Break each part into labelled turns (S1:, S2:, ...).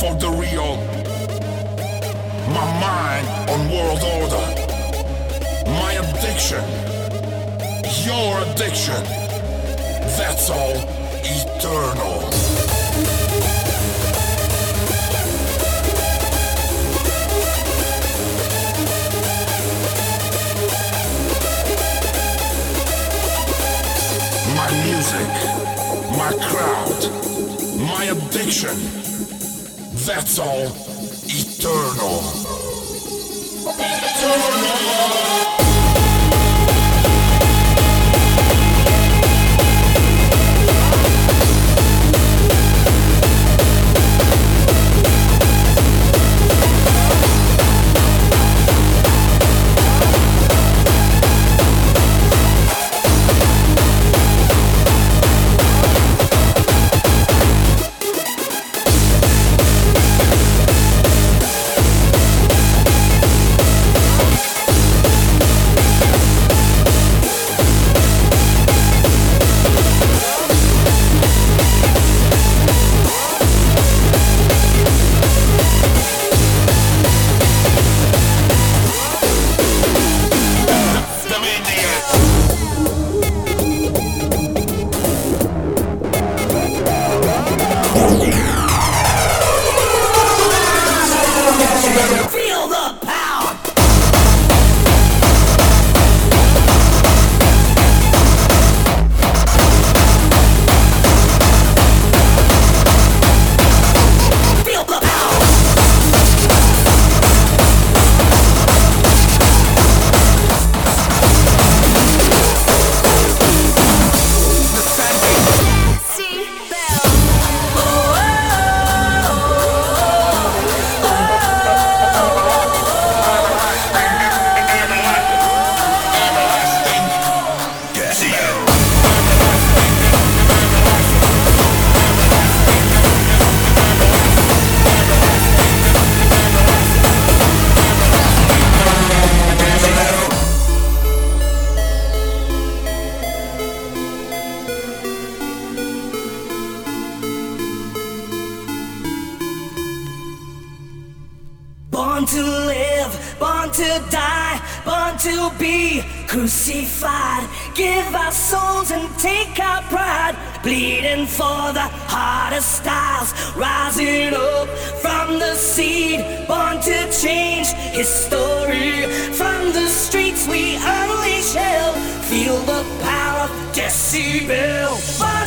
S1: for the real. My mind on world order. My addiction. Your addiction. That's all eternal. my music, my crowd, my addiction. That's all eternal. Eternal. We hell, feel the power of decibel.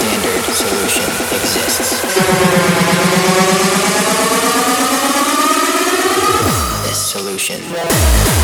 S2: Standard solution exists. This solution.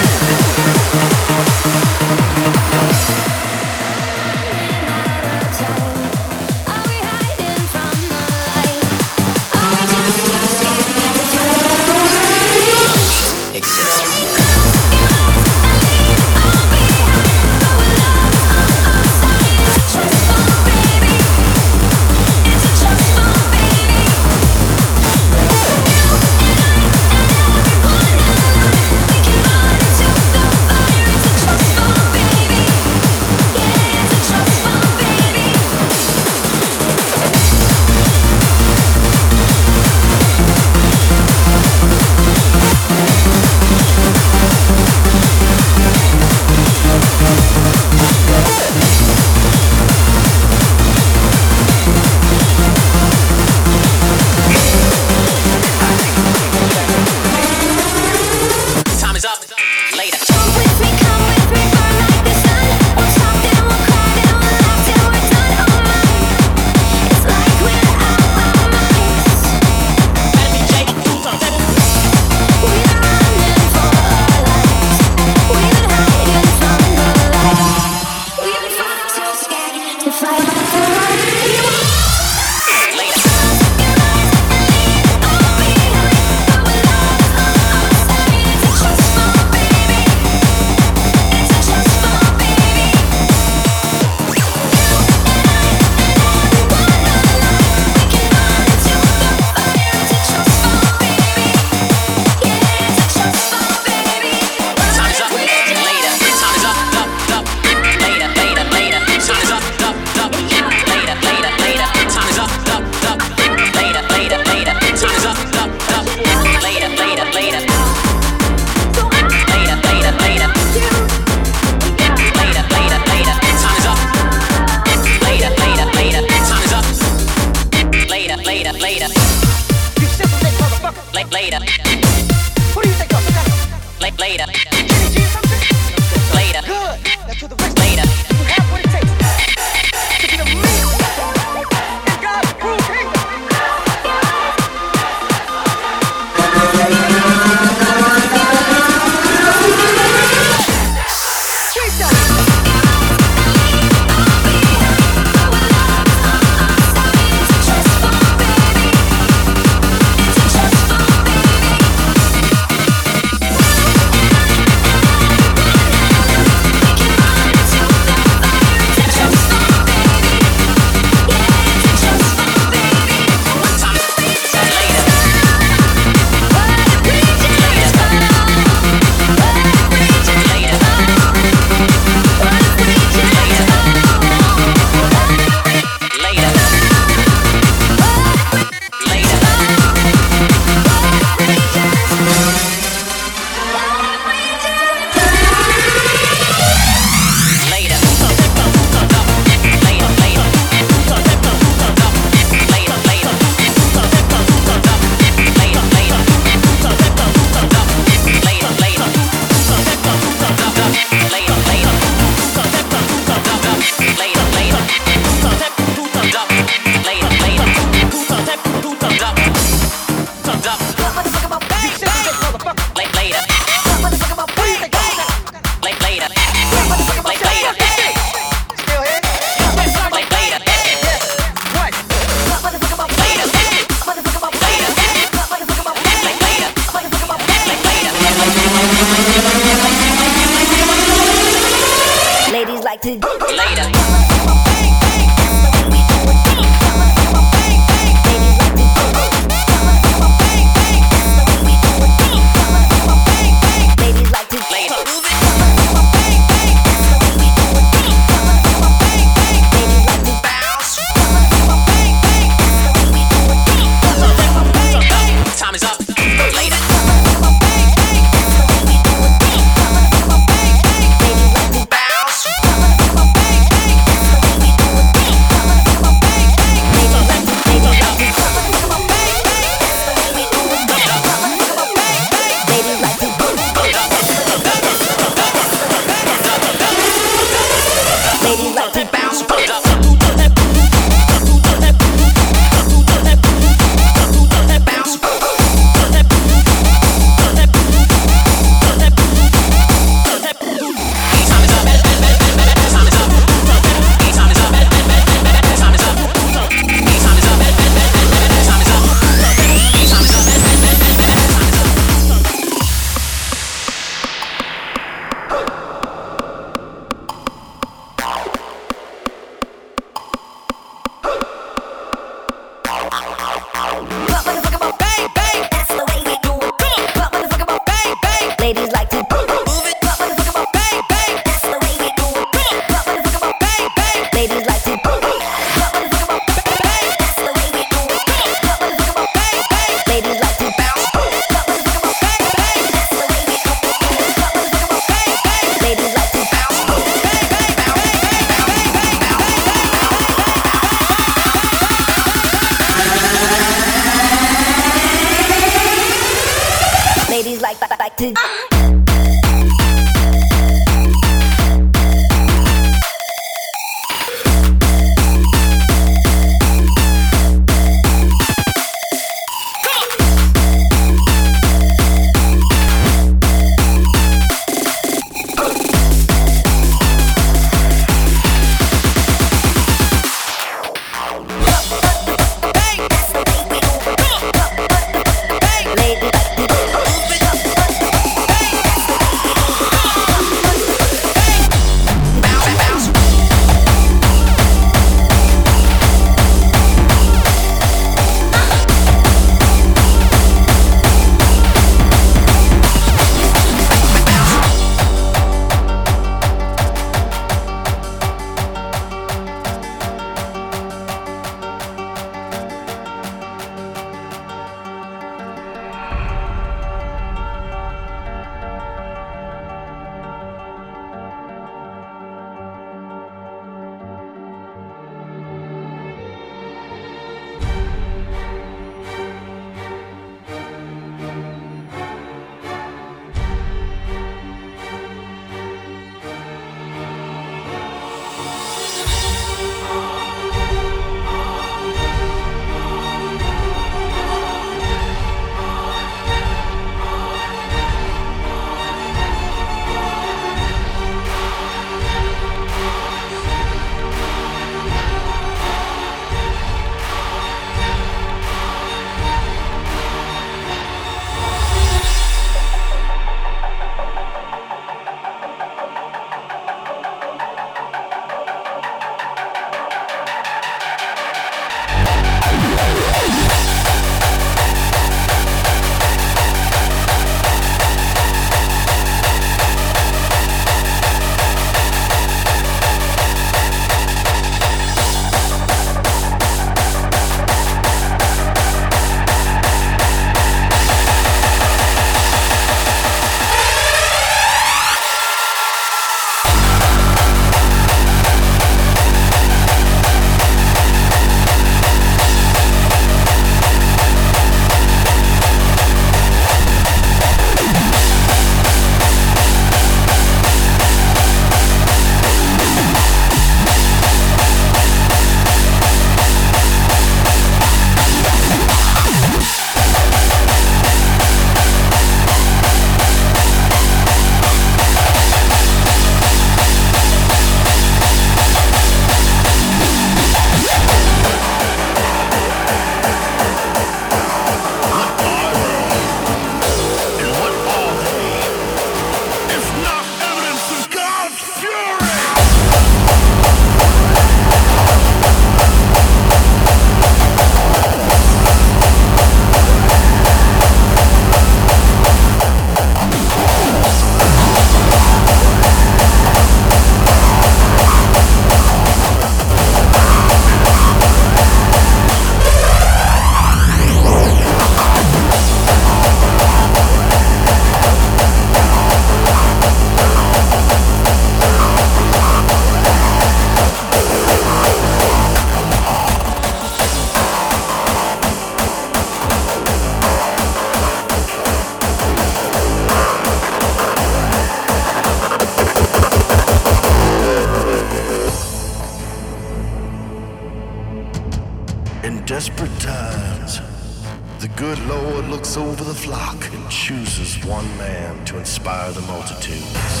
S1: The
S3: multitudes.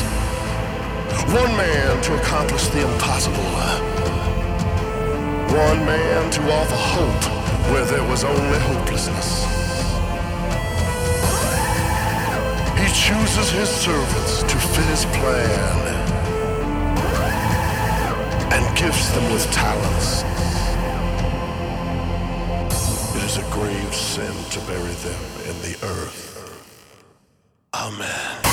S3: One man to accomplish the impossible. One man to offer hope where there was only hopelessness. He chooses his servants to fit his plan and gifts them with talents. It is a grave sin to bury them in the earth. Amen.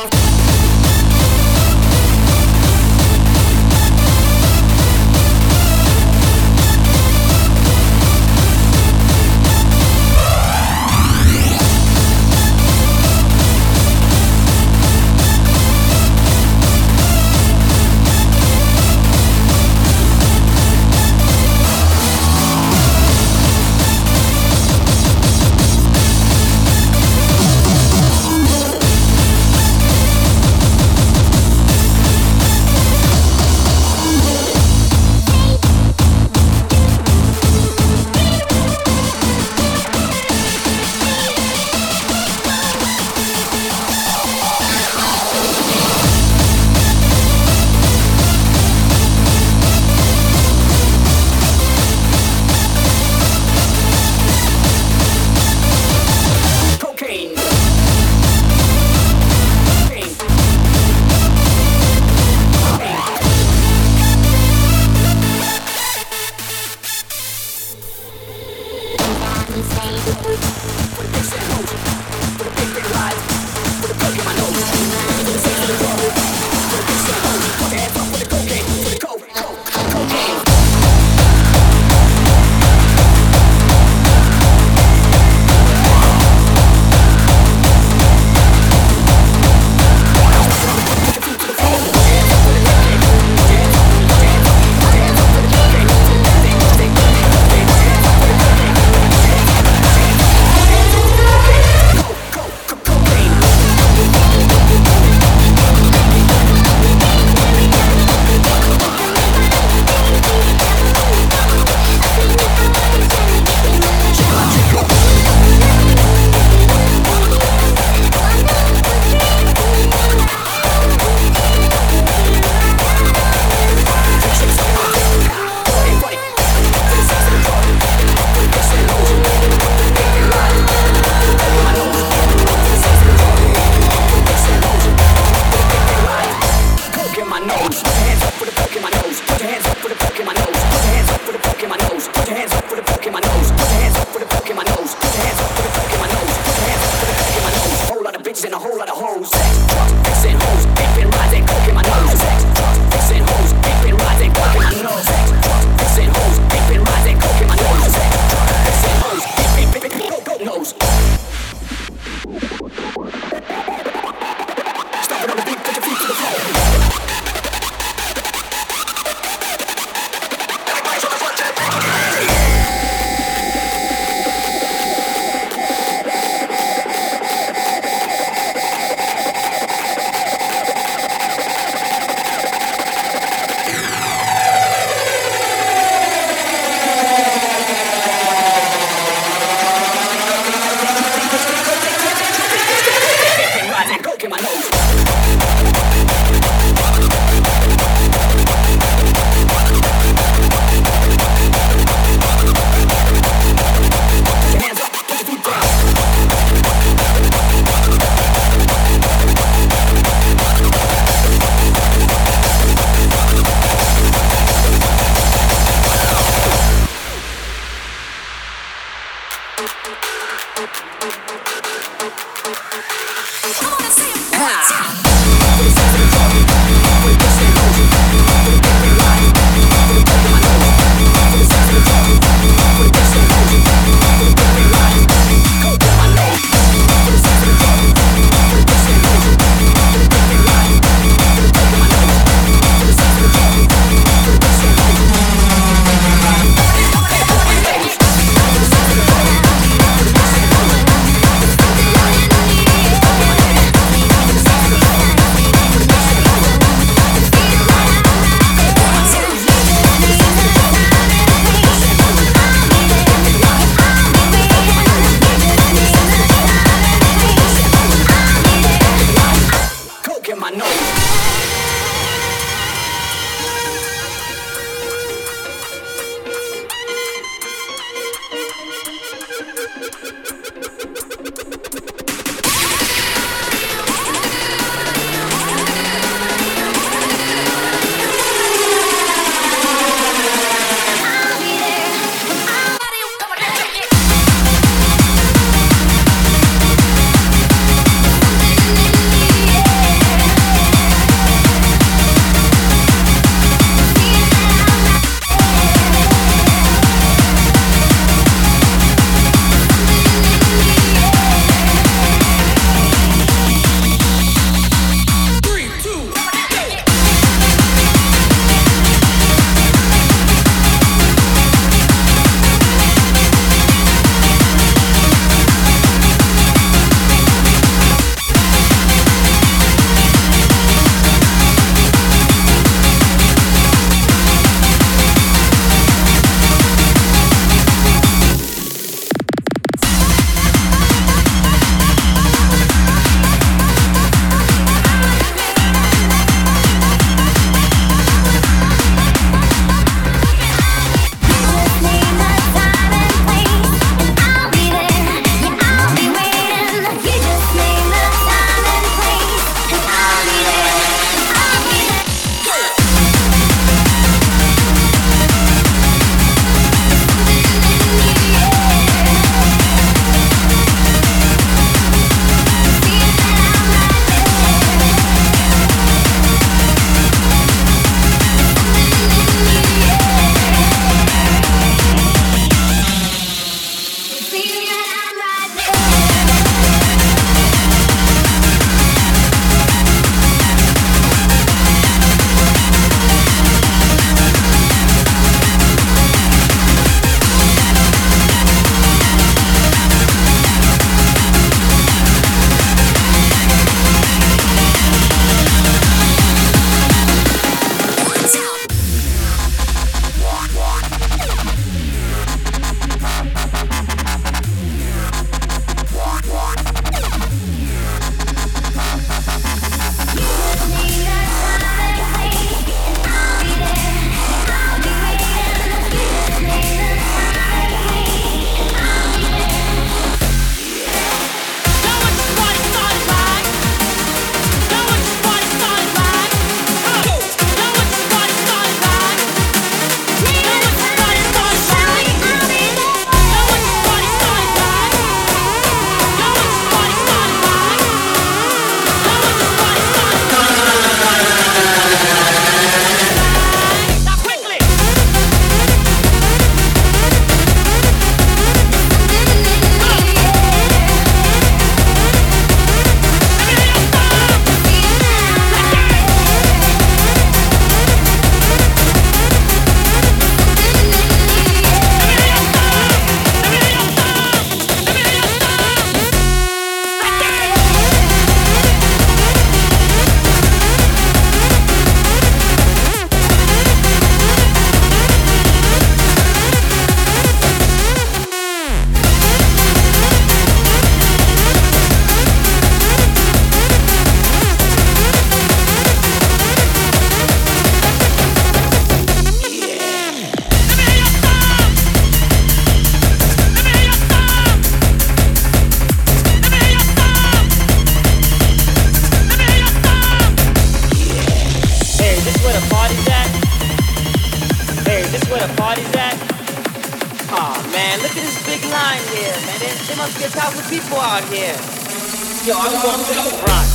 S4: Wonderful
S5: man. Look at this big line here, man. There, there must be a couple people out here. Yo, I'm going to the front.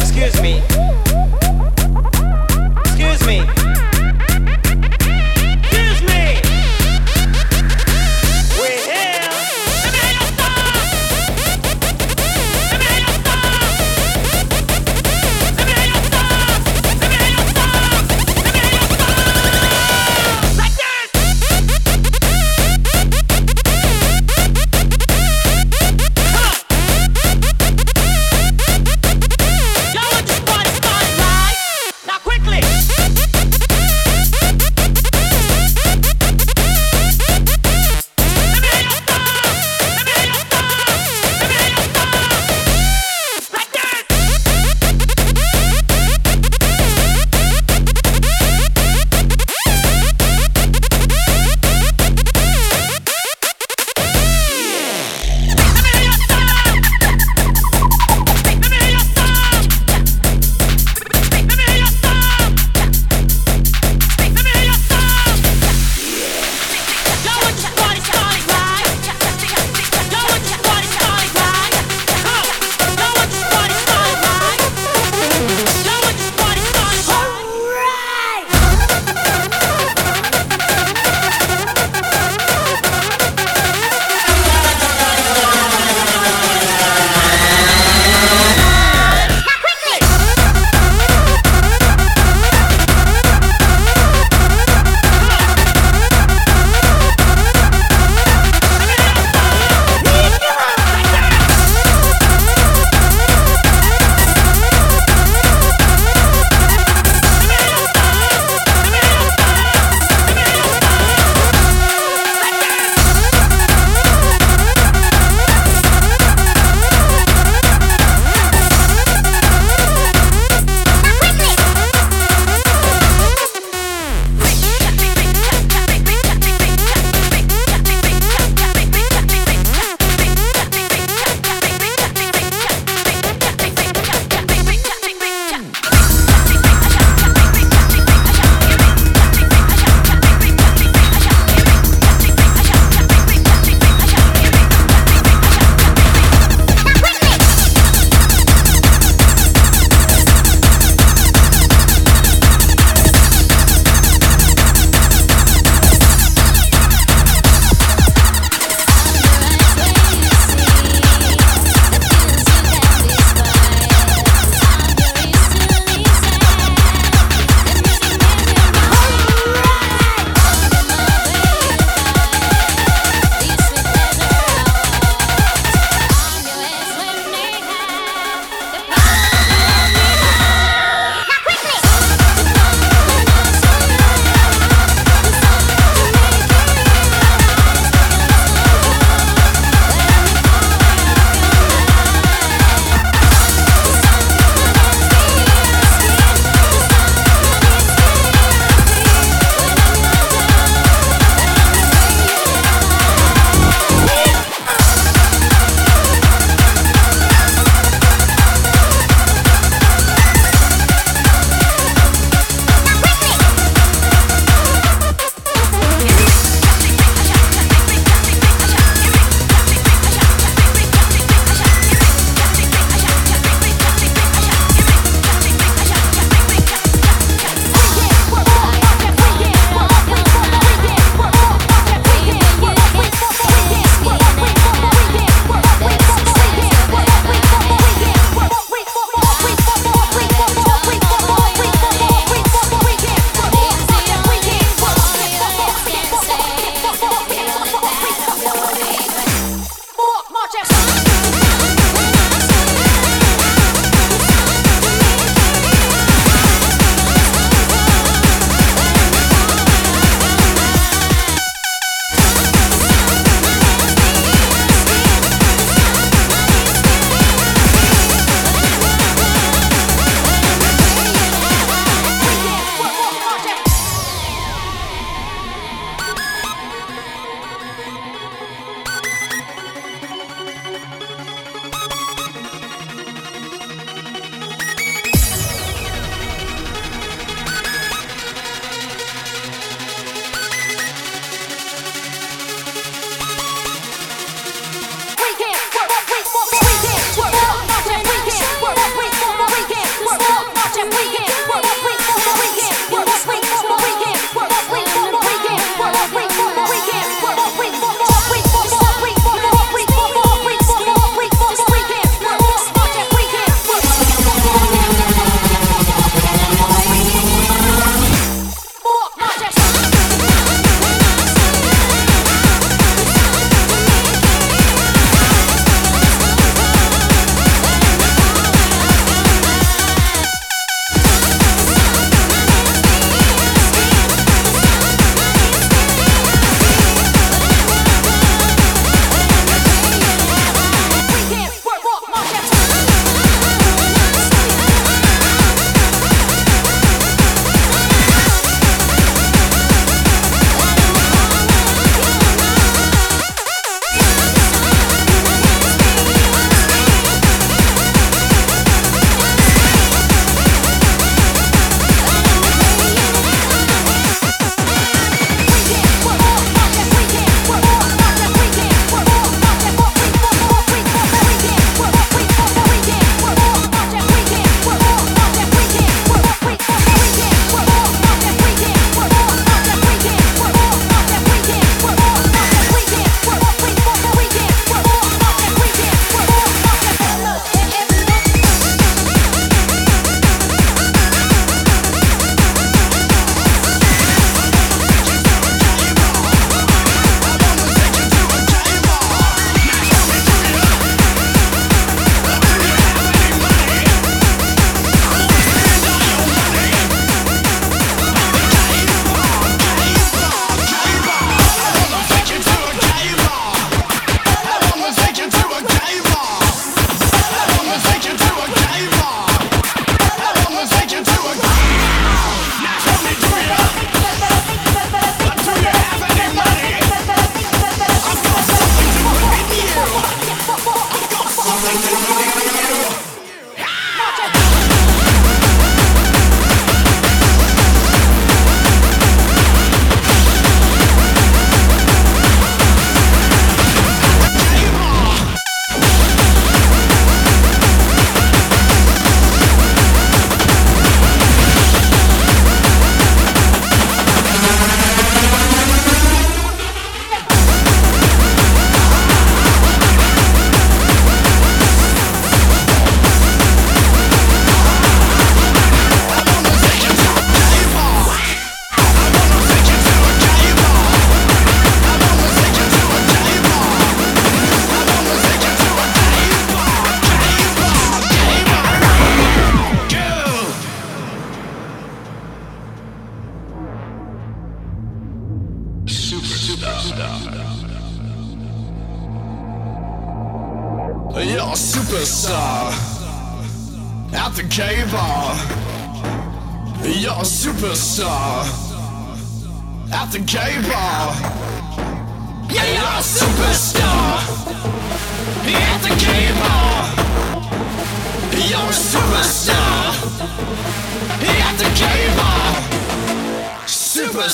S5: Excuse me. Excuse me.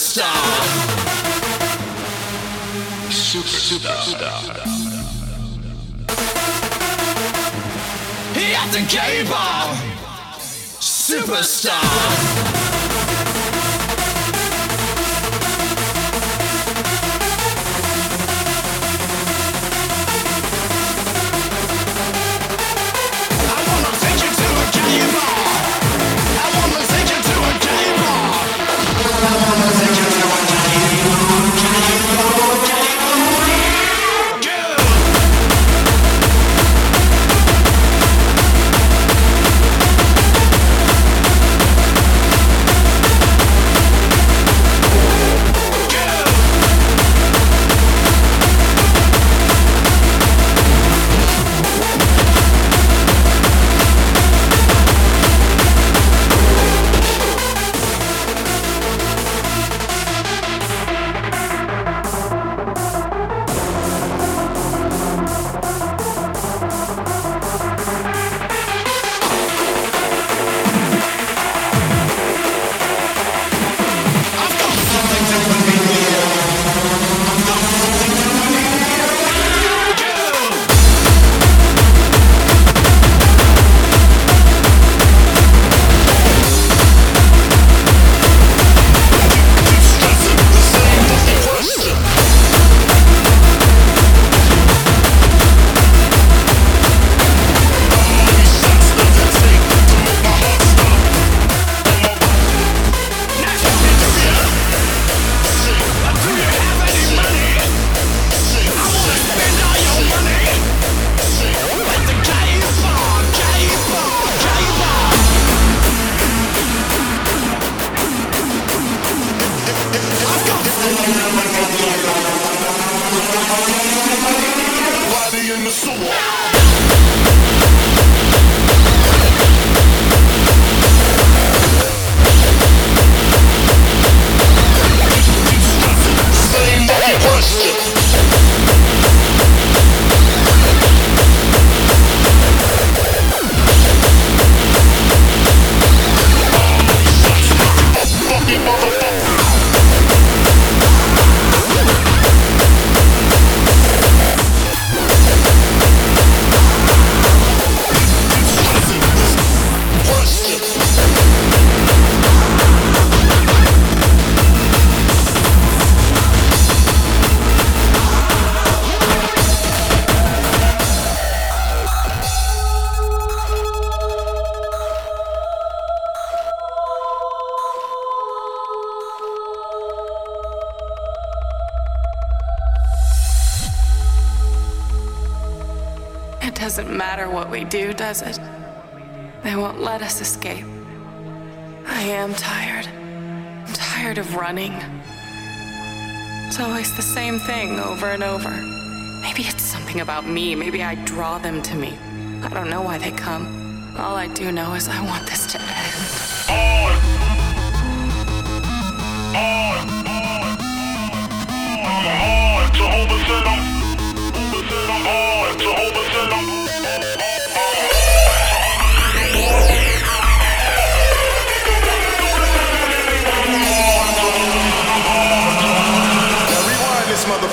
S6: Superstar. Superstar. at the gay bar. Superstar.
S7: Does it? They won't let us escape. I am tired. I'm tired of running. It's always the same thing over and over. Maybe it's something about me. Maybe I draw them to me. I don't know why they come. All I do know is I want this to end.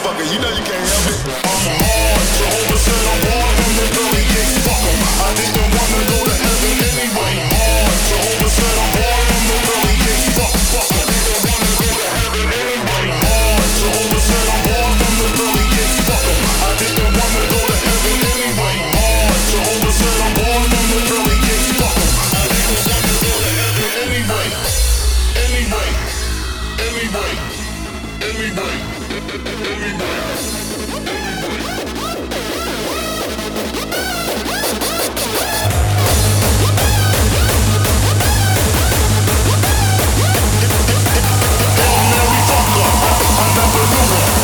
S8: motherfucker. You know you can't help it. I'm hard to and I'm hard. Rumble.